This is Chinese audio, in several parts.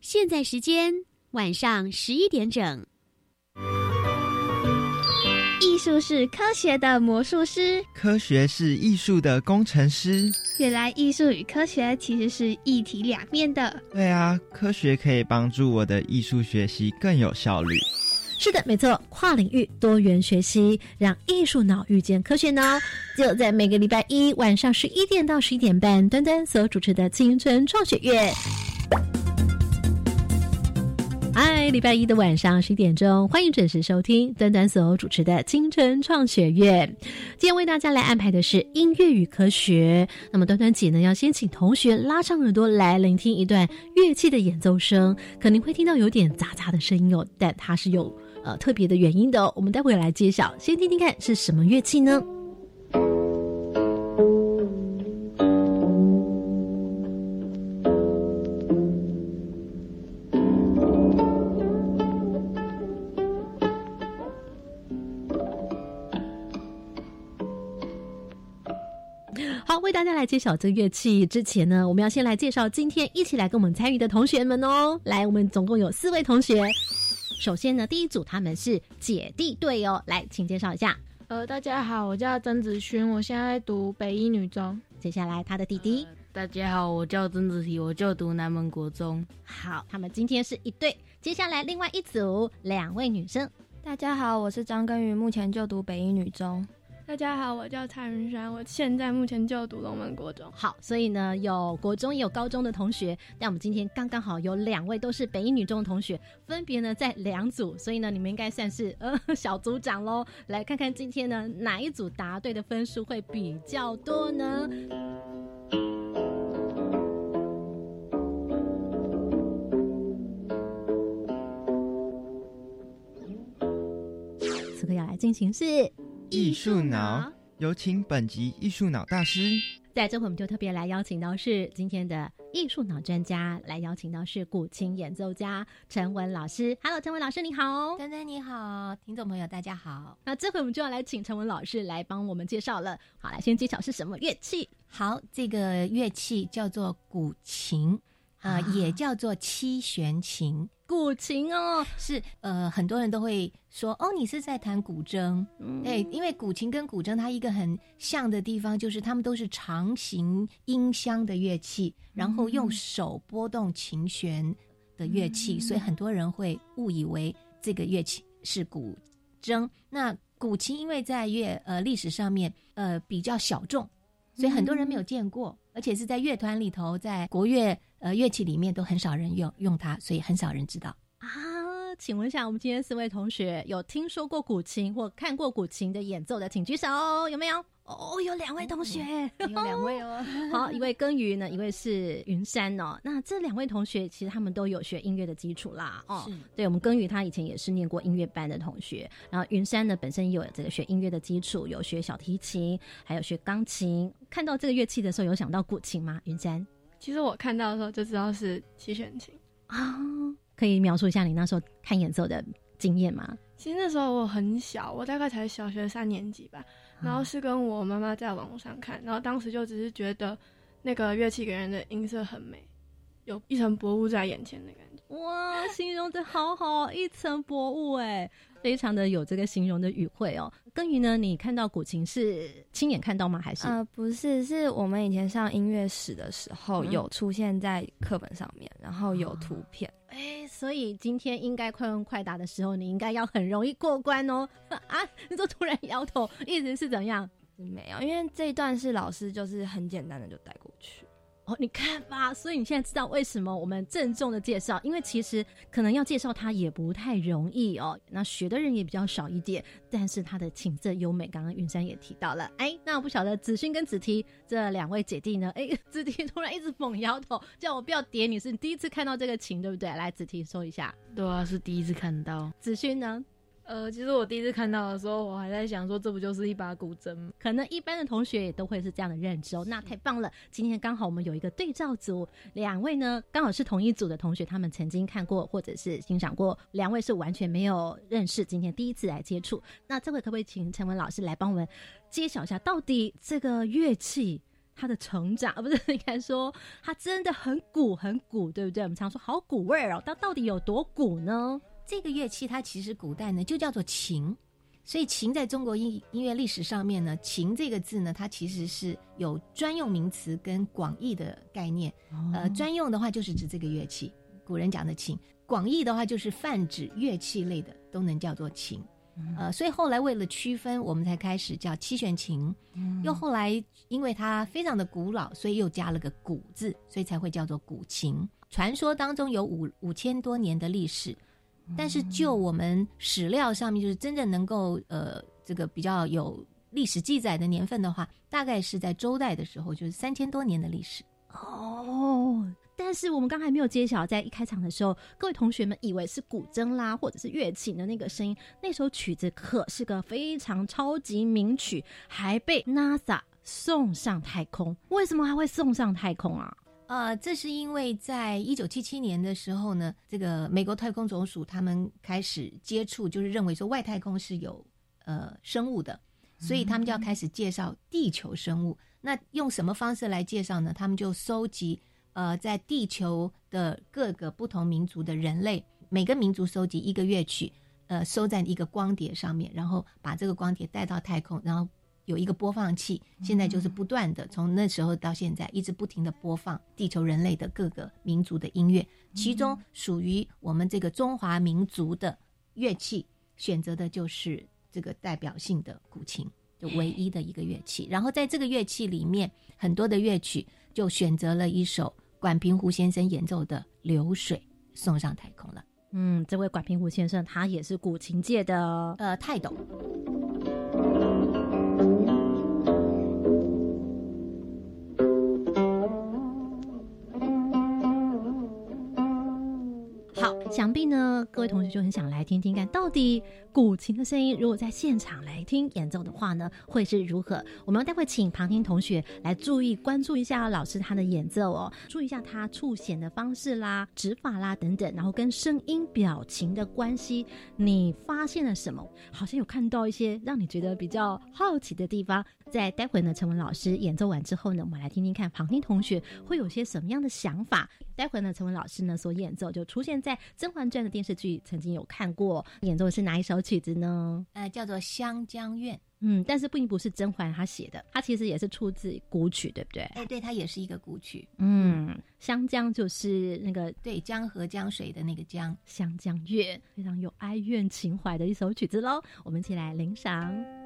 现在时间晚上十一点整。艺术是科学的魔术师，科学是艺术的工程师。原来艺术与科学其实是一体两面的。对啊，科学可以帮助我的艺术学习更有效率。是的，没错，跨领域多元学习，让艺术脑遇见科学脑，就在每个礼拜一晚上十一点到十一点半，端端所主持的青春创学院。嗨，礼拜一的晚上十一点钟，欢迎准时收听端端所主持的青春创学院。今天为大家来安排的是音乐与科学。那么端端姐呢，要先请同学拉上耳朵来聆听一段乐器的演奏声，可能会听到有点杂杂的声音哦，但它是有呃特别的原因的哦。我们待会来揭晓，先听听看是什么乐器呢？好，为大家来揭晓这个乐器之前呢，我们要先来介绍今天一起来跟我们参与的同学们哦。来，我们总共有四位同学。首先呢，第一组他们是姐弟队哦。来，请介绍一下。呃，大家好，我叫曾子勋，我现在读北一女中。接下来他的弟弟。大家好，我叫曾子提，我就读南门国中。好，他们今天是一对。接下来另外一组两位女生。大家好，我是张根瑜，目前就读北一女中。大家好，我叫蔡云山，我现在目前就读龙门国中。好，所以呢，有国中也有高中的同学，但我们今天刚刚好有两位都是北一女中的同学，分别呢在两组，所以呢，你们应该算是呃小组长喽。来看看今天呢哪一组答对的分数会比较多呢？此刻要来进行是。艺术脑，有请本集艺术脑大师。在这回，我们就特别来邀请到是今天的艺术脑专家，来邀请到是古琴演奏家陈文老师。Hello，陈文老师，你好。丹丹你好，听众朋友大家好。那这回我们就要来请陈文老师来帮我们介绍了。好，来先揭晓是什么乐器。好，这个乐器叫做古琴，啊，也叫做七弦琴。古琴哦，是呃，很多人都会说哦，你是在弹古筝，对，因为古琴跟古筝它一个很像的地方，就是它们都是长形音箱的乐器，然后用手拨动琴弦的乐器，所以很多人会误以为这个乐器是古筝。那古琴因为在乐呃历史上面呃比较小众，所以很多人没有见过，而且是在乐团里头，在国乐。呃，乐器里面都很少人用用它，所以很少人知道啊。请问一下，我们今天四位同学有听说过古琴或看过古琴的演奏的，请举手，有没有？哦，有两位同学，有两位哦。好，一位耕耘呢，一位是云山哦。那这两位同学其实他们都有学音乐的基础啦。哦，对，我们耕耘他以前也是念过音乐班的同学，然后云山呢本身也有这个学音乐的基础，有学小提琴，还有学钢琴。看到这个乐器的时候，有想到古琴吗？云山？其实我看到的时候就知道是七弦琴。啊，可以描述一下你那时候看演奏的经验吗？其实那时候我很小，我大概才小学三年级吧，然后是跟我妈妈在网络上看，然后当时就只是觉得那个乐器给人的音色很美，有一层薄雾在眼前的感觉。哇，形容的好好，一层薄雾哎。非常的有这个形容的语汇哦。耕耘呢，你看到古琴是亲眼看到吗？还是呃，不是，是我们以前上音乐史的时候有出现在课本上面，然后有图片。哎，所以今天应该快问快答的时候，你应该要很容易过关哦。啊，你就突然摇头，意思是怎样？没有，因为这一段是老师就是很简单的就带过去。哦，你看吧，所以你现在知道为什么我们郑重的介绍，因为其实可能要介绍它也不太容易哦。那学的人也比较少一点，但是它的琴色优美，刚刚云山也提到了。哎，那我不晓得子勋跟子提这两位姐弟呢？哎，子提突然一直猛摇头，叫我不要点你，是你第一次看到这个琴对不对？来，子提说一下。对啊，是第一次看到。子勋呢？呃，其实我第一次看到的时候，我还在想说，这不就是一把古筝？可能一般的同学也都会是这样的认知哦。那太棒了，今天刚好我们有一个对照组，两位呢刚好是同一组的同学，他们曾经看过或者是欣赏过，两位是完全没有认识，今天第一次来接触。那这回可不可以请陈文老师来帮我们揭晓一下，到底这个乐器它的成长，不是 应该说它真的很古很古，对不对？我们常说好古味儿哦，它到底有多古呢？这个乐器它其实古代呢就叫做琴，所以琴在中国音音乐历史上面呢，琴这个字呢，它其实是有专用名词跟广义的概念。呃，专用的话就是指这个乐器，古人讲的琴；广义的话就是泛指乐器类的都能叫做琴。呃，所以后来为了区分，我们才开始叫七弦琴。又后来因为它非常的古老，所以又加了个“古”字，所以才会叫做古琴。传说当中有五五千多年的历史，但是就我们史料上面，就是真正能够呃这个比较有历史记载的年份的话，大概是在周代的时候，就是三千多年的历史。哦，但是我们刚才没有揭晓，在一开场的时候，各位同学们以为是古筝啦，或者是乐器的那个声音，那首曲子可是个非常超级名曲，还被 NASA 送上太空。为什么还会送上太空啊？呃，这是因为在一九七七年的时候呢，这个美国太空总署他们开始接触，就是认为说外太空是有呃生物的，所以他们就要开始介绍地球生物。那用什么方式来介绍呢？他们就收集呃在地球的各个不同民族的人类，每个民族收集一个乐曲，呃收在一个光碟上面，然后把这个光碟带到太空，然后。有一个播放器，现在就是不断的从那时候到现在，一直不停的播放地球人类的各个民族的音乐，其中属于我们这个中华民族的乐器，选择的就是这个代表性的古琴，就唯一的一个乐器。然后在这个乐器里面，很多的乐曲就选择了一首管平湖先生演奏的《流水》，送上太空了。嗯，这位管平湖先生他也是古琴界的呃泰斗。想必呢，各位同学就很想来听听看，到底古琴的声音，如果在现场来听演奏的话呢，会是如何？我们待会请旁听同学来注意关注一下老师他的演奏哦，注意一下他触弦的方式啦、指法啦等等，然后跟声音表情的关系，你发现了什么？好像有看到一些让你觉得比较好奇的地方。在待会呢，陈文老师演奏完之后呢，我们来听听看旁听同学会有些什么样的想法。待会呢，陈文老师呢所演奏就出现在。《甄嬛传》的电视剧曾经有看过，演奏的是哪一首曲子呢？呃，叫做《湘江怨》。嗯，但是并不是甄嬛她写的，它其实也是出自古曲，对不对？哎，对，它也是一个古曲。嗯，湘江就是那个对江河江水的那个江，湘江月，非常有哀怨情怀的一首曲子喽。我们一起来领赏。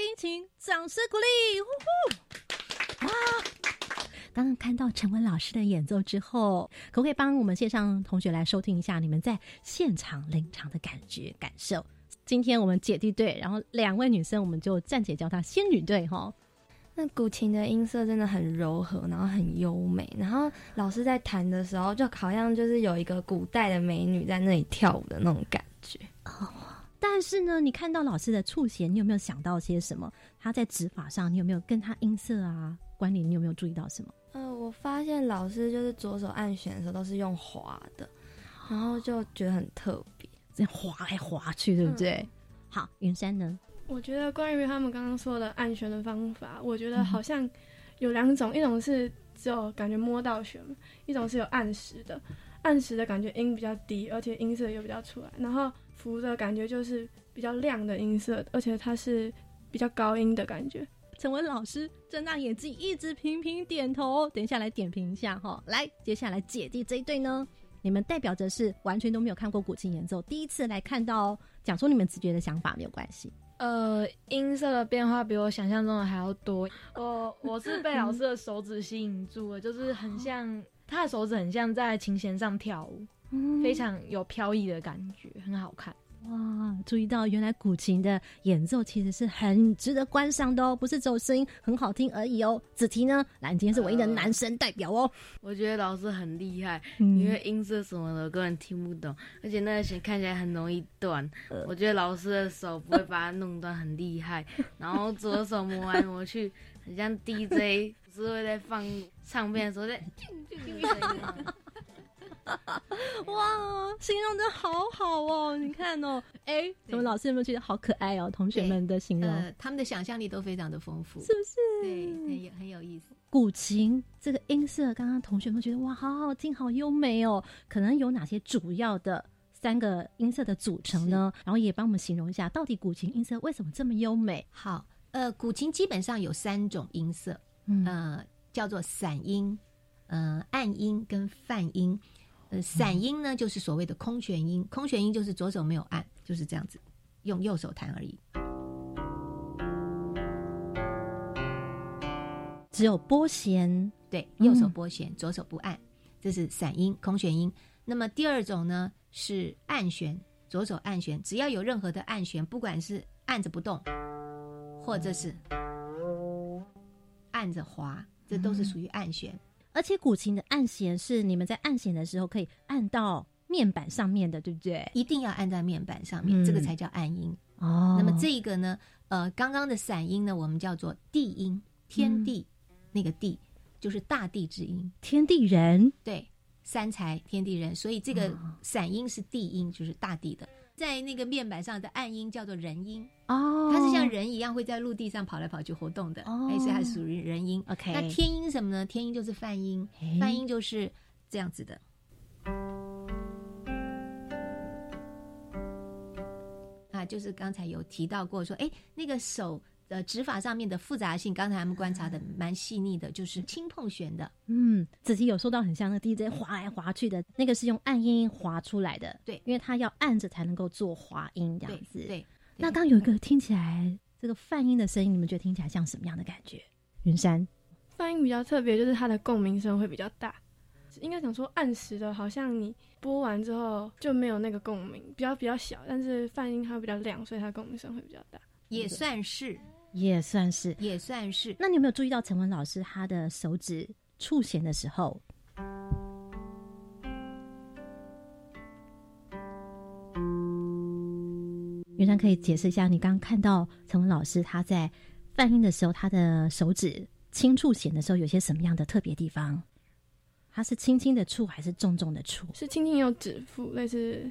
宾，请掌声鼓励！呼呼！啊！刚刚看到陈文老师的演奏之后，可不可以帮我们线上同学来收听一下你们在现场临场的感觉感受？今天我们姐弟队，然后两位女生，我们就暂且叫她仙女队哈。那古琴的音色真的很柔和，然后很优美，然后老师在弹的时候，就好像就是有一个古代的美女在那里跳舞的那种感觉。但是呢，你看到老师的触弦，你有没有想到些什么？他在指法上，你有没有跟他音色啊关联？你有没有注意到什么？呃，我发现老师就是左手按弦的时候都是用滑的，然后就觉得很特别，这样滑来滑去，对不对？好，云山呢？我觉得关于他们刚刚说的按弦的方法，我觉得好像有两种，一种是只有感觉摸到弦，一种是有按时的。按时的感觉音比较低，而且音色又比较出来，然后。符的感觉就是比较亮的音色，而且它是比较高音的感觉。陈文老师睁大眼睛，一直频频点头。等一下来点评一下哈。来，接下来姐弟这一对呢，你们代表着是完全都没有看过古琴演奏，第一次来看到，讲出你们直觉的想法没有关系。呃，音色的变化比我想象中的还要多。我我是被老师的手指吸引住了，就是很像他的手指，很像在琴弦上跳舞，非常有飘逸的感觉，很好看。哇，注意到原来古琴的演奏其实是很值得观赏的哦，不是只有声音很好听而已哦。子提呢，蓝，天是唯一的男生代表哦。我觉得老师很厉害，嗯因为音色什么的根本听不懂，而且那个弦看起来很容易断。我觉得老师的手不会把它弄断，很厉害。然后左手磨来磨去，很像 DJ，是会在放唱片的时候在 哇，形容的好好哦！你看哦，哎，怎么老师有没有觉得好可爱哦？同学们的形容，呃，他们的想象力都非常的丰富，是不是？对，对也很有意思。古琴这个音色，刚刚同学们觉得哇，好好听，好优美哦。可能有哪些主要的三个音色的组成呢？然后也帮我们形容一下，到底古琴音色为什么这么优美？好，呃，古琴基本上有三种音色，嗯呃，叫做散音、呃暗音跟泛音。呃，散音呢就是所谓的空弦音，空弦音就是左手没有按，就是这样子，用右手弹而已。只有拨弦，对，右手拨弦，左手不按，这是散音、空弦音。那么第二种呢是按弦，左手按弦，只要有任何的按弦，不管是按着不动，或者是按着滑，这都是属于按弦。而且古琴的按弦是你们在按弦的时候可以按到面板上面的，对不对？一定要按在面板上面，嗯。这个才叫按音。哦。那么这一个呢，呃，刚刚的散音呢，我们叫做地音，天地、那个地就是大地之音，天地人，对，三才天地人，所以这个散音是地音，就是大地的。在那个面板上的暗音叫做人音，哦，它是像人一样会在陆地上跑来跑去活动的，哦哎，所以它属于人音。OK 那天音什么呢？天音就是泛音，泛音就是这样子的。啊，就是刚才有提到过说，哎，那个手的指法上面的复杂性，刚才他们观察的蛮细腻的，就是轻碰弦的，嗯，子琪有说到很像那个 DJ 滑来滑去的那个是用按音滑出来的，对因为它要按着才能够做滑音这样子。对。那刚刚有一个听起来这个泛音的声音，你们觉得听起来像什么样的感觉？云山，泛音比较特别，就是它的共鸣声会比较大。应该想说按时的，好像你播完之后就没有那个共鸣，比较比较小。但是泛音它比较亮，所以它共鸣声会比较大。也算是，也算是。也算是。那你有没有注意到陈文老师他的手指触弦的时候，云山可以解释一下，你刚刚看到陈文老师他在泛音的时候，他的手指轻触弦的时候，有些什么样的特别地方？他是轻轻的触还是重重的触？是轻轻有指腹，类似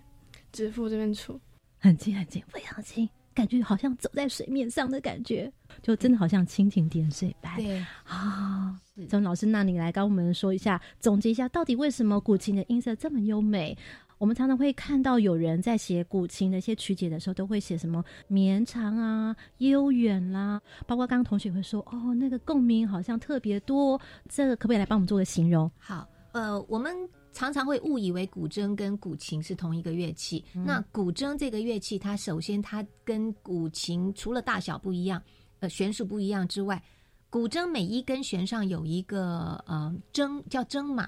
指腹这边触。很轻很轻，非常轻，感觉好像走在水面上的感觉，就真的好像蜻蜓点水般。对啊，曾老师，那你来跟我们说一下，总结一下，到底为什么古琴的音色这么优美？我们常常会看到有人在写古琴的一些曲解的时候，都会写什么绵长啊、悠远啦，包括刚刚同学会说，哦，那个共鸣好像特别多，这个可不可以来帮我们做个形容？好，呃，我们常常会误以为古筝跟古琴是同一个乐器。嗯。那古筝这个乐器，它首先它跟古琴除了大小不一样，呃，弦数不一样之外，古筝每一根弦上有一个呃筝叫筝马，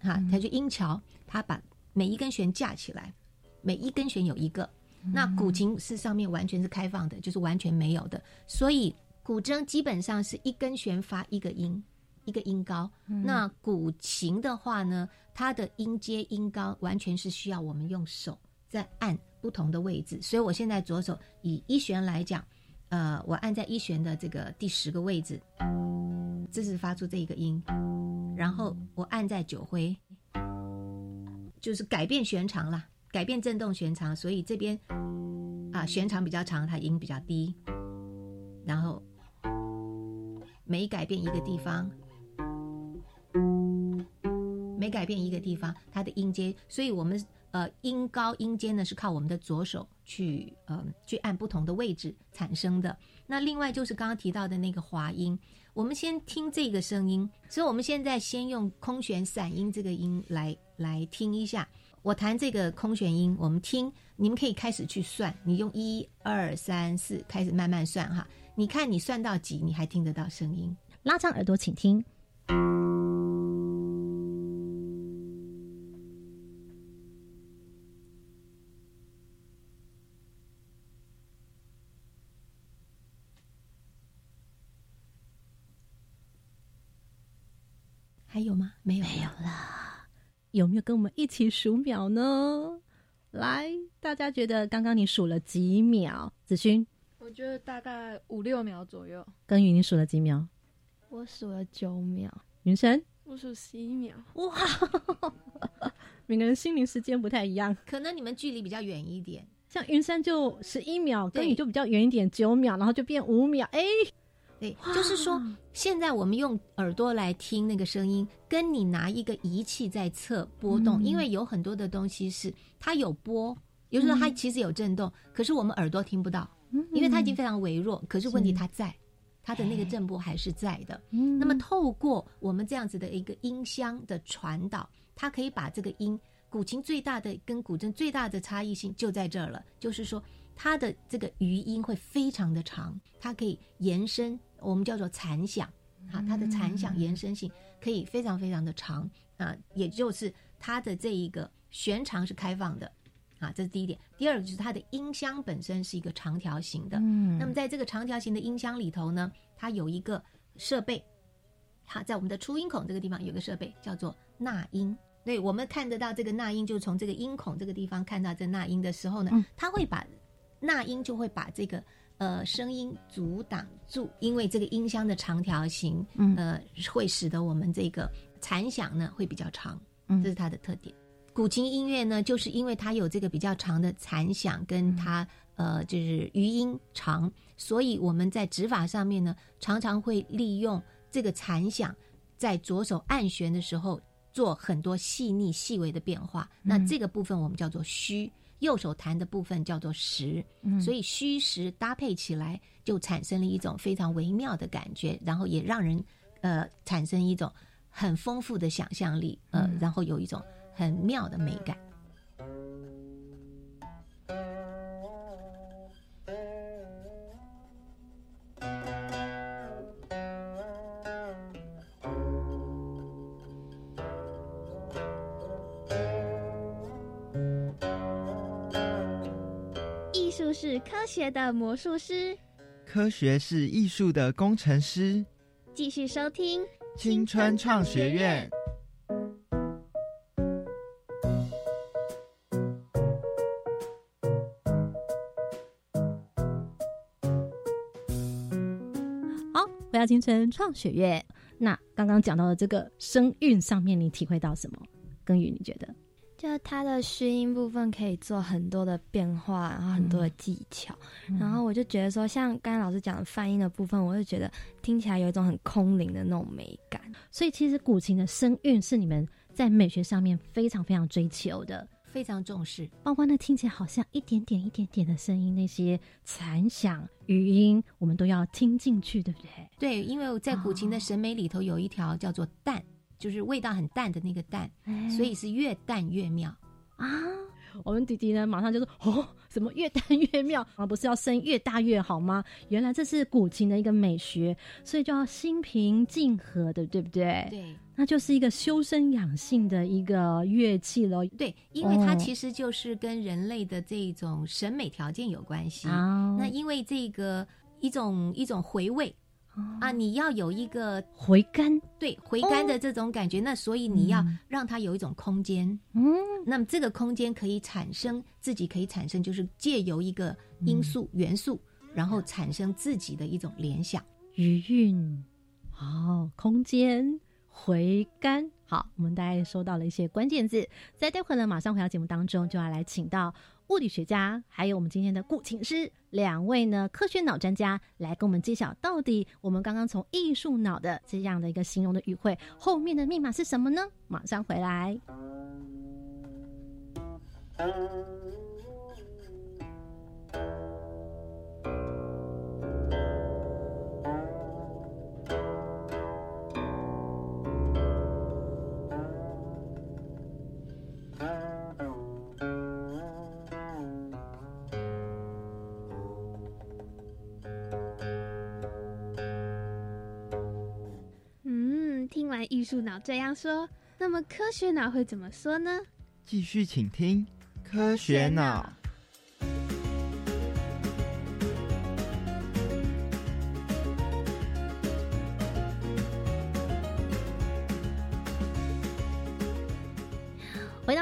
哈、嗯。它就音桥，它把每一根弦架起来，每一根弦有一个。那古琴是上面完全是开放的，就是完全没有的，所以古筝基本上是一根弦发一个音，一个音高。那古琴的话呢，它的音阶音高完全是需要我们用手在按不同的位置。所以我现在左手以一弦来讲，呃，我按在一弦的这个第十个位置，这是发出这一个音，然后我按在九徽，就是改变弦长啦，改变振动弦长，所以这边啊弦长比较长，它音比较低，然后每改变一个地方，每改变一个地方，它的音阶，所以我们呃音高音阶呢是靠我们的左手去呃去按不同的位置产生的。那另外就是刚刚提到的那个滑音，我们先听这个声音，所以我们现在先用空弦散音这个音来来听一下。我弹这个空弦音，我们听，你们可以开始去算，你用一二三四开始慢慢算哈。你看你算到几，你还听得到声音？拉长耳朵，请听。没有，没有了。有没有跟我们一起数秒呢？来，大家觉得刚刚你数了几秒？子勋，我觉得大概五六秒左右。耕耘，你数了几秒？我数了九秒。云生，我数十一秒。哇，每个人心灵时间不太一样，可能你们距离比较远一点。像云山就十一秒，跟你就比较远一点，九秒，然后就变五秒。哎。对，就是说，现在我们用耳朵来听那个声音，跟你拿一个仪器在测波动，因为有很多的东西是它有波，有时候它其实有震动，可是我们耳朵听不到，因为它已经非常微弱。可是问题它在，它的那个震波还是在的。那么透过我们这样子的一个音箱的传导，它可以把这个音，古琴最大的跟古筝最大的差异性就在这儿了，就是说它的这个余音会非常的长，它可以延伸。我们叫做残响，啊，它的残响延伸性可以非常非常的长啊，也就是它的这一个弦长是开放的，啊，这是第一点。第二个就是它的音箱本身是一个长条形的，嗯，那么在这个长条形的音箱里头呢，它有一个设备，好，在我们的出音孔这个地方有个设备叫做纳音，对，我们看得到这个纳音，就是从这个音孔这个地方看到这纳音的时候呢，它会把纳音就会把这个。呃，声音阻挡住，因为这个音箱的长条形，呃，会使得我们这个残响呢会比较长，这是它的特点。古琴音乐呢，就是因为它有这个比较长的残响，跟它呃就是余音长，所以我们在指法上面呢，常常会利用这个残响，在左手按弦的时候做很多细腻细微的变化。那这个部分我们叫做虚。右手弹的部分叫做实，所以虚实搭配起来，就产生了一种非常微妙的感觉，然后也让人呃产生一种很丰富的想象力，呃，然后有一种很妙的美感。是科学的魔术师，科学是艺术的工程师。继续收听青春创学院。好，回到青春创学院。那刚刚讲到的这个声韵上面，你体会到什么？耕耘，你觉得？就它的虚音部分可以做很多的变化，然后很多的技巧，然后我就觉得说，像刚才老师讲的泛音的部分，我就觉得听起来有一种很空灵的那种美感。所以其实古琴的声韵是你们在美学上面非常非常追求的，非常重视。包括那听起来好像一点点一点点的声音，那些残响余音，我们都要听进去，对不对？对，因为在古琴的审美里头有一条叫做淡。就是味道很淡的那个淡，所以是越淡越妙啊！我们弟弟呢，马上就说：“ 哦，什么越淡越妙啊？不是要声越大越好吗？”原来这是古琴的一个美学，所以就要心平静和的，对不对？对，那就是一个修身养性的一个乐器喽。对，因为它其实就是跟人类的这种审美条件有关系。那因为这个一种一种回味。啊，你要有一个回甘，对回甘的这种感觉，那所以你要让它有一种空间，嗯，那么这个空间可以产生自己可以产生，就是借由一个因素元素，然后产生自己的一种联想。余韵，哦，空间回甘，好，我们大概收到了一些关键字，在待会呢，马上回到节目当中就要来请到。物理学家，还有我们今天的古琴师，两位呢科学脑专家来跟我们揭晓，到底我们刚刚从艺术脑的这样的一个形容的语汇后面的密码是什么呢？马上回来。术脑这样说，那么科学脑会怎么说呢？继续请听科学脑。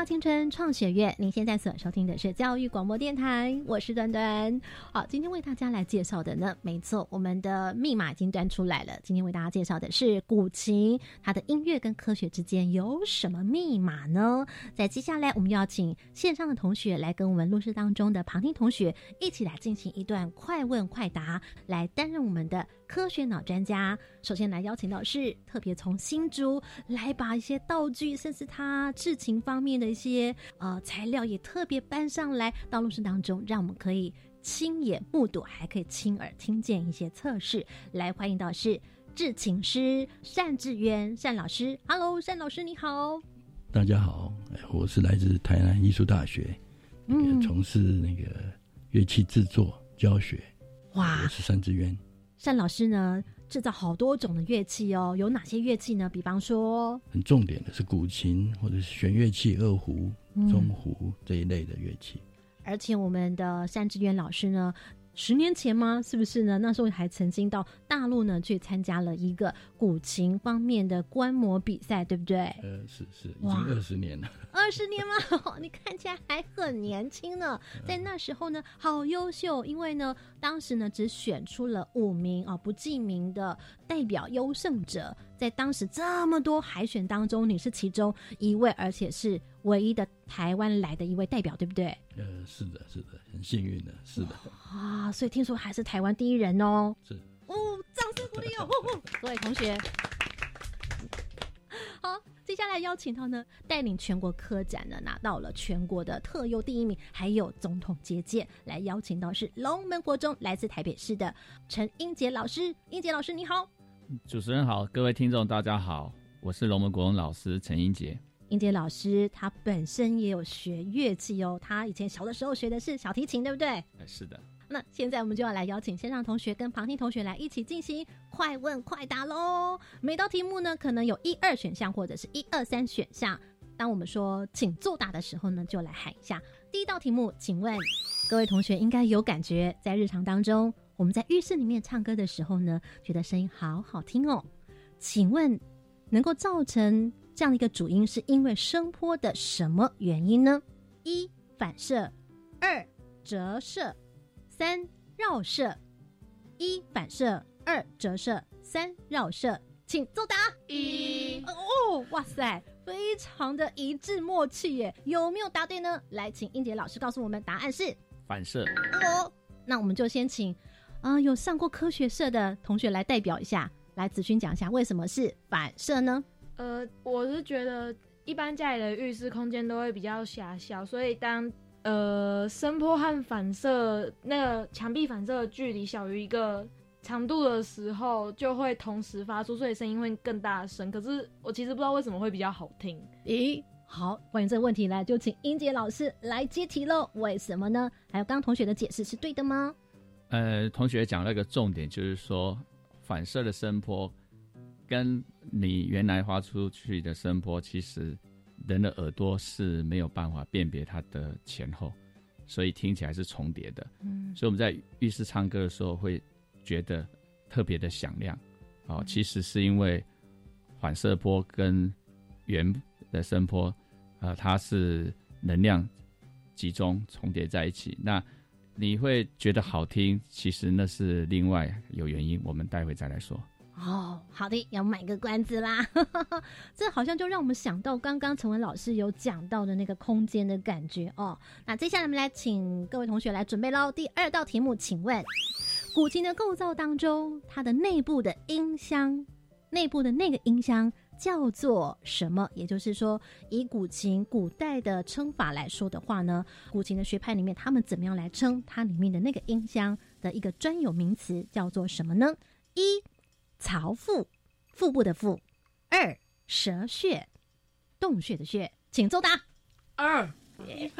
青春创学院，您现在所收听的是教育广播电台，我是端端。好，今天为大家来介绍的呢，没错，我们的密码已经端出来了。今天为大家介绍的是古琴，它的音乐跟科学之间有什么密码呢？在接下来，我们要请线上的同学来跟我们录制当中的旁听同学一起来进行一段快问快答，来担任我们的科学脑专家。首先来邀请到是特别从新竹来把一些道具，甚至他制琴方面的一些呃材料也特别搬上来到录制当中，让我们可以亲眼目睹，还可以亲耳听见一些测试。来欢迎到是制琴师单志渊单老师，Hello，单老师你好。大家好，哎我是来自台南艺术大学，那嗯个从事那个乐器制作教学。哇我是单志渊。单老师呢制造好多种的乐器哦，有哪些乐器呢？比方说，很重点的是古琴或者是弦乐器、二胡、嗯中胡这一类的乐器。而且我们的单志远老师呢，十年前吗？是不是呢？那时候还曾经到大陆呢去参加了一个古琴方面的观摩比赛，对不对？呃，是是，已经二十年了。二十年吗？你看起来还很年轻呢，在那时候呢，好优秀，因为呢，当时呢只选出了五名啊不记名的代表优胜者，在当时这么多海选当中，你是其中一位，而且是唯一的台湾来的一位代表，对不对？呃，是的，是的，很幸运的，是的。啊，所以听说还是台湾第一人哦。是哦，掌声鼓励哦！呼呼各位同学，好，接下来邀请到呢，带领全国科展呢，拿到了全国的特优第一名，还有总统接见，来邀请到是龙门国中来自台北市的陈英杰老师。英杰老师你好，主持人好，各位听众大家好，我是龙门国中老师陈英杰。英杰老师他本身也有学乐器哦，他以前小的时候学的是小提琴，对不对？哎，是的，那现在我们就要来邀请线上同学跟旁听同学来一起进行快问快答喽。每道题目呢，可能有一二选项或者是一二三选项。当我们说请作答的时候呢，就来喊一下第一道题目。请问各位同学应该有感觉，在日常当中，我们在浴室里面唱歌的时候呢，觉得声音好好听哦。请问能够造成这样的一个主因，是因为声波的什么原因呢？一反射，二折射。三绕射，一反射，二折射，三绕射，请作答。一哦，哇塞，非常的一致默契耶！有没有答对呢？来，请英杰老师告诉我们答案是反射。哦。那我们就先请啊、呃有上过科学社的同学来代表一下，来子勋讲一下为什么是反射呢？呃，我是觉得一般家里的浴室空间都会比较狭小，所以当呃声波和反射那个墙壁反射的距离小于一个长度的时候，就会同时发出，所以声音会更大声。可是我其实不知道为什么会比较好听。咦，好，关于这个问题呢，就请英杰老师来接题喽。为什么呢？还有刚刚同学的解释是对的吗？呃，同学讲了一个重点，就是说反射的声波跟你原来发出去的声波，其实人的耳朵是没有办法辨别它的前后，所以听起来是重叠的。嗯所以我们在浴室唱歌的时候会觉得特别的响亮。哦，其实是因为反射波跟原的声波，呃，它是能量集中重叠在一起。那你会觉得好听，其实那是另外有原因，我们待会再来说。好的，要卖个关子啦。这好像就让我们想到刚刚陈文老师有讲到的那个空间的感觉哦。那接下来我们来请各位同学来准备喽。第二道题目，请问古琴的构造当中，它的内部的音箱，内部的那个音箱叫做什么？也就是说，以古琴古代的称法来说的话呢，古琴的学派里面，他们怎么样来称它里面的那个音箱的一个专有名词叫做什么呢？一槽腹，腹部的腹；二舌穴，洞穴的穴。请作答。二一，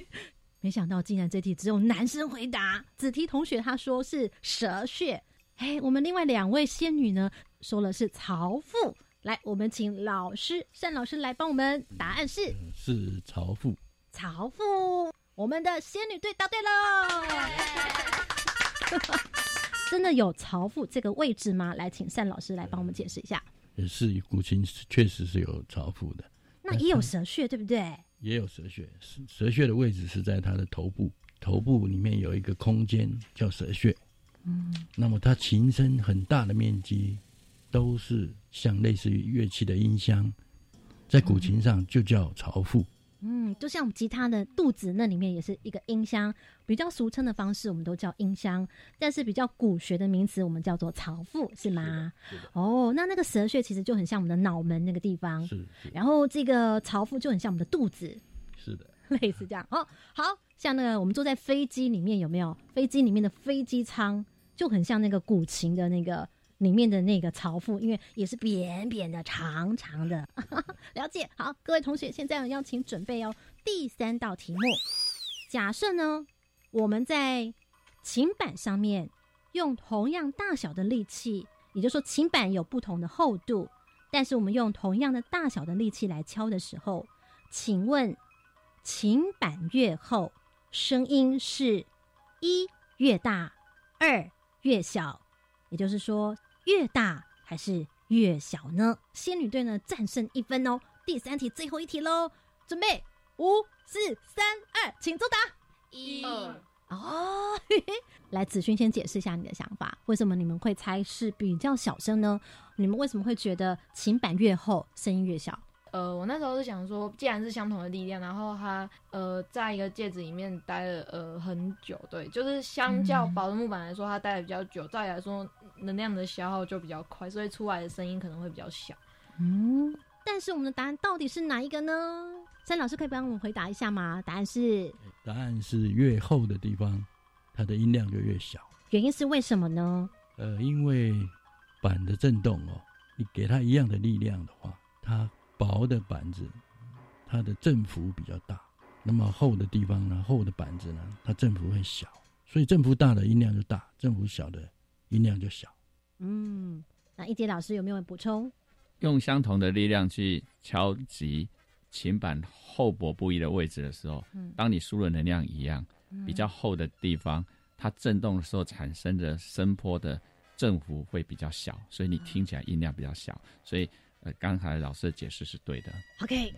没想到竟然这题只有男生回答。子提同学他说是舌穴。哎，我们另外两位仙女呢，说了是曹腹。来，我们请老师单老师来帮我们，答案是是曹腹。曹腹，我们的仙女队答对了。真的有曹腹这个位置吗？来，请单老师来帮我们解释一下。也是古琴确实是有曹腹的，那也有舌穴，对不对？也有舌穴，舌穴的位置是在它的头部，头部里面有一个空间叫舌穴。嗯，那么它琴身很大的面积，都是像类似于乐器的音箱，在古琴上就叫朝腹。嗯，就像我们吉他的肚子那里面也是一个音箱，比较俗称的方式我们都叫音箱，但是比较古学的名词我们叫做槽腹，是吗？哦，那那个舌穴其实就很像我们的脑门那个地方，是。然后这个槽腹就很像我们的肚子，是的，类似这样。哦，好像那个我们坐在飞机里面有没有？飞机里面的飞机舱就很像那个古琴的那个。里面的那个槽腹，因为也是扁扁的、长长的，了解。好，各位同学，现在要请准备哦。第三道题目，假设呢，我们在琴板上面用同样大小的力气，也就是说琴板有不同的厚度，但是我们用同样的大小的力气来敲的时候，请问琴板越厚，声音是一越大，二越小，也就是说。越大还是越小呢？仙女队呢战胜一分哦。第三题，最后一题喽，准备五、四、三、二，请作答。一、二。哦，来，子勋先解释一下你的想法，为什么你们会猜是比较小声呢？你们为什么会觉得琴板越厚，声音越小？呃，我那时候是想说，既然是相同的力量，然后它呃，在一个戒指里面待了呃很久，对，就是相较薄的木板来说，它待的比较久，照理来说能量的消耗就比较快，所以出来的声音可能会比较小。嗯，但是我们的答案到底是哪一个呢？三老师可以帮我们回答一下吗？答案是，答案是越厚的地方，它的音量就越小。原因是为什么呢？呃，因为板的震动哦，你给它一样的力量的话，它薄的板子，它的振幅比较大；那么厚的地方呢，厚的板子呢，它振幅会小。所以振幅大的音量就大，振幅小的音量就小。嗯，那一杰老师有没有补充？用相同的力量去敲击琴板厚薄不一的位置的时候，当你输入能量一样，比较厚的地方，它震动的时候产生的声波的振幅会比较小，所以你听起来音量比较小。所以。呃，刚才老师的解释是对的。OK，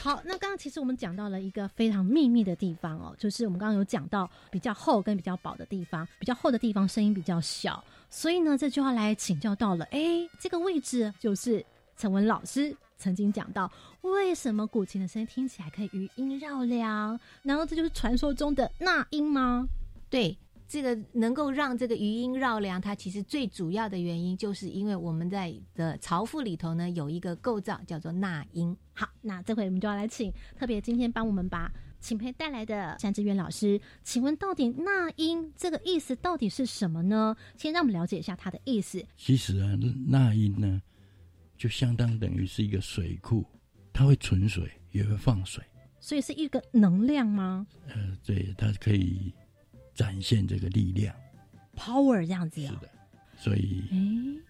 好，那刚刚其实我们讲到了一个非常秘密的地方哦，就是我们刚刚有讲到比较厚跟比较薄的地方，比较厚的地方声音比较小，所以呢，这句话来请教到了，哎，这个位置就是陈文老师曾经讲到，为什么古琴的声音听起来可以余音绕梁？难道这就是传说中的那音吗？对。这个能够让这个余音绕梁，它其实最主要的原因，就是因为我们在的朝腹里头呢，有一个构造叫做纳音。好，那这回我们就要来请特别今天帮我们把请培带来的山志远老师，请问到底纳音这个意思到底是什么呢？先让我们了解一下它的意思。其实啊，纳音呢，就相当等于是一个水库，它会存水，也会放水，所以是一个能量吗？呃，对，它可以。展现这个力量，power 这样子啊，是的，所以，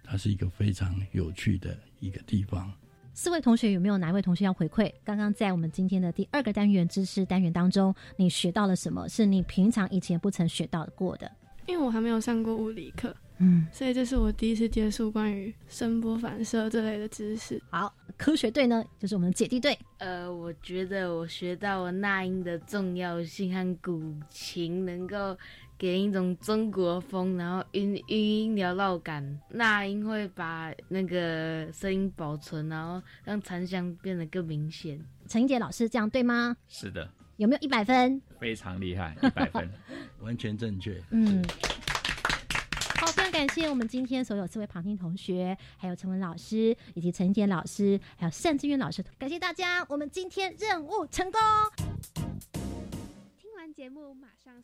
它是一个非常有趣的一个地方。四位同学有没有哪一位同学要回馈？刚刚在我们今天的第二个单元知识单元当中，你学到了什么？是你平常以前不曾学到过的？因为我还没有上过物理课。嗯，所以这是我第一次接触关于声波反射这类的知识。好，科学队呢，就是我们的姐弟队。呃，我觉得我学到了那英的重要性和古琴能够给一种中国风，然后音音音缭绕感。那英会把那个声音保存，然后让残响变得更明显。陈英杰老师，这样对吗？是的。有没有一百分？非常厉害，一百分，完全正确。嗯。感谢我们今天所有四位旁听同学，还有陈文老师，以及陈杰老师，还有单志远老师，感谢大家，我们今天任务成功。听完节目马上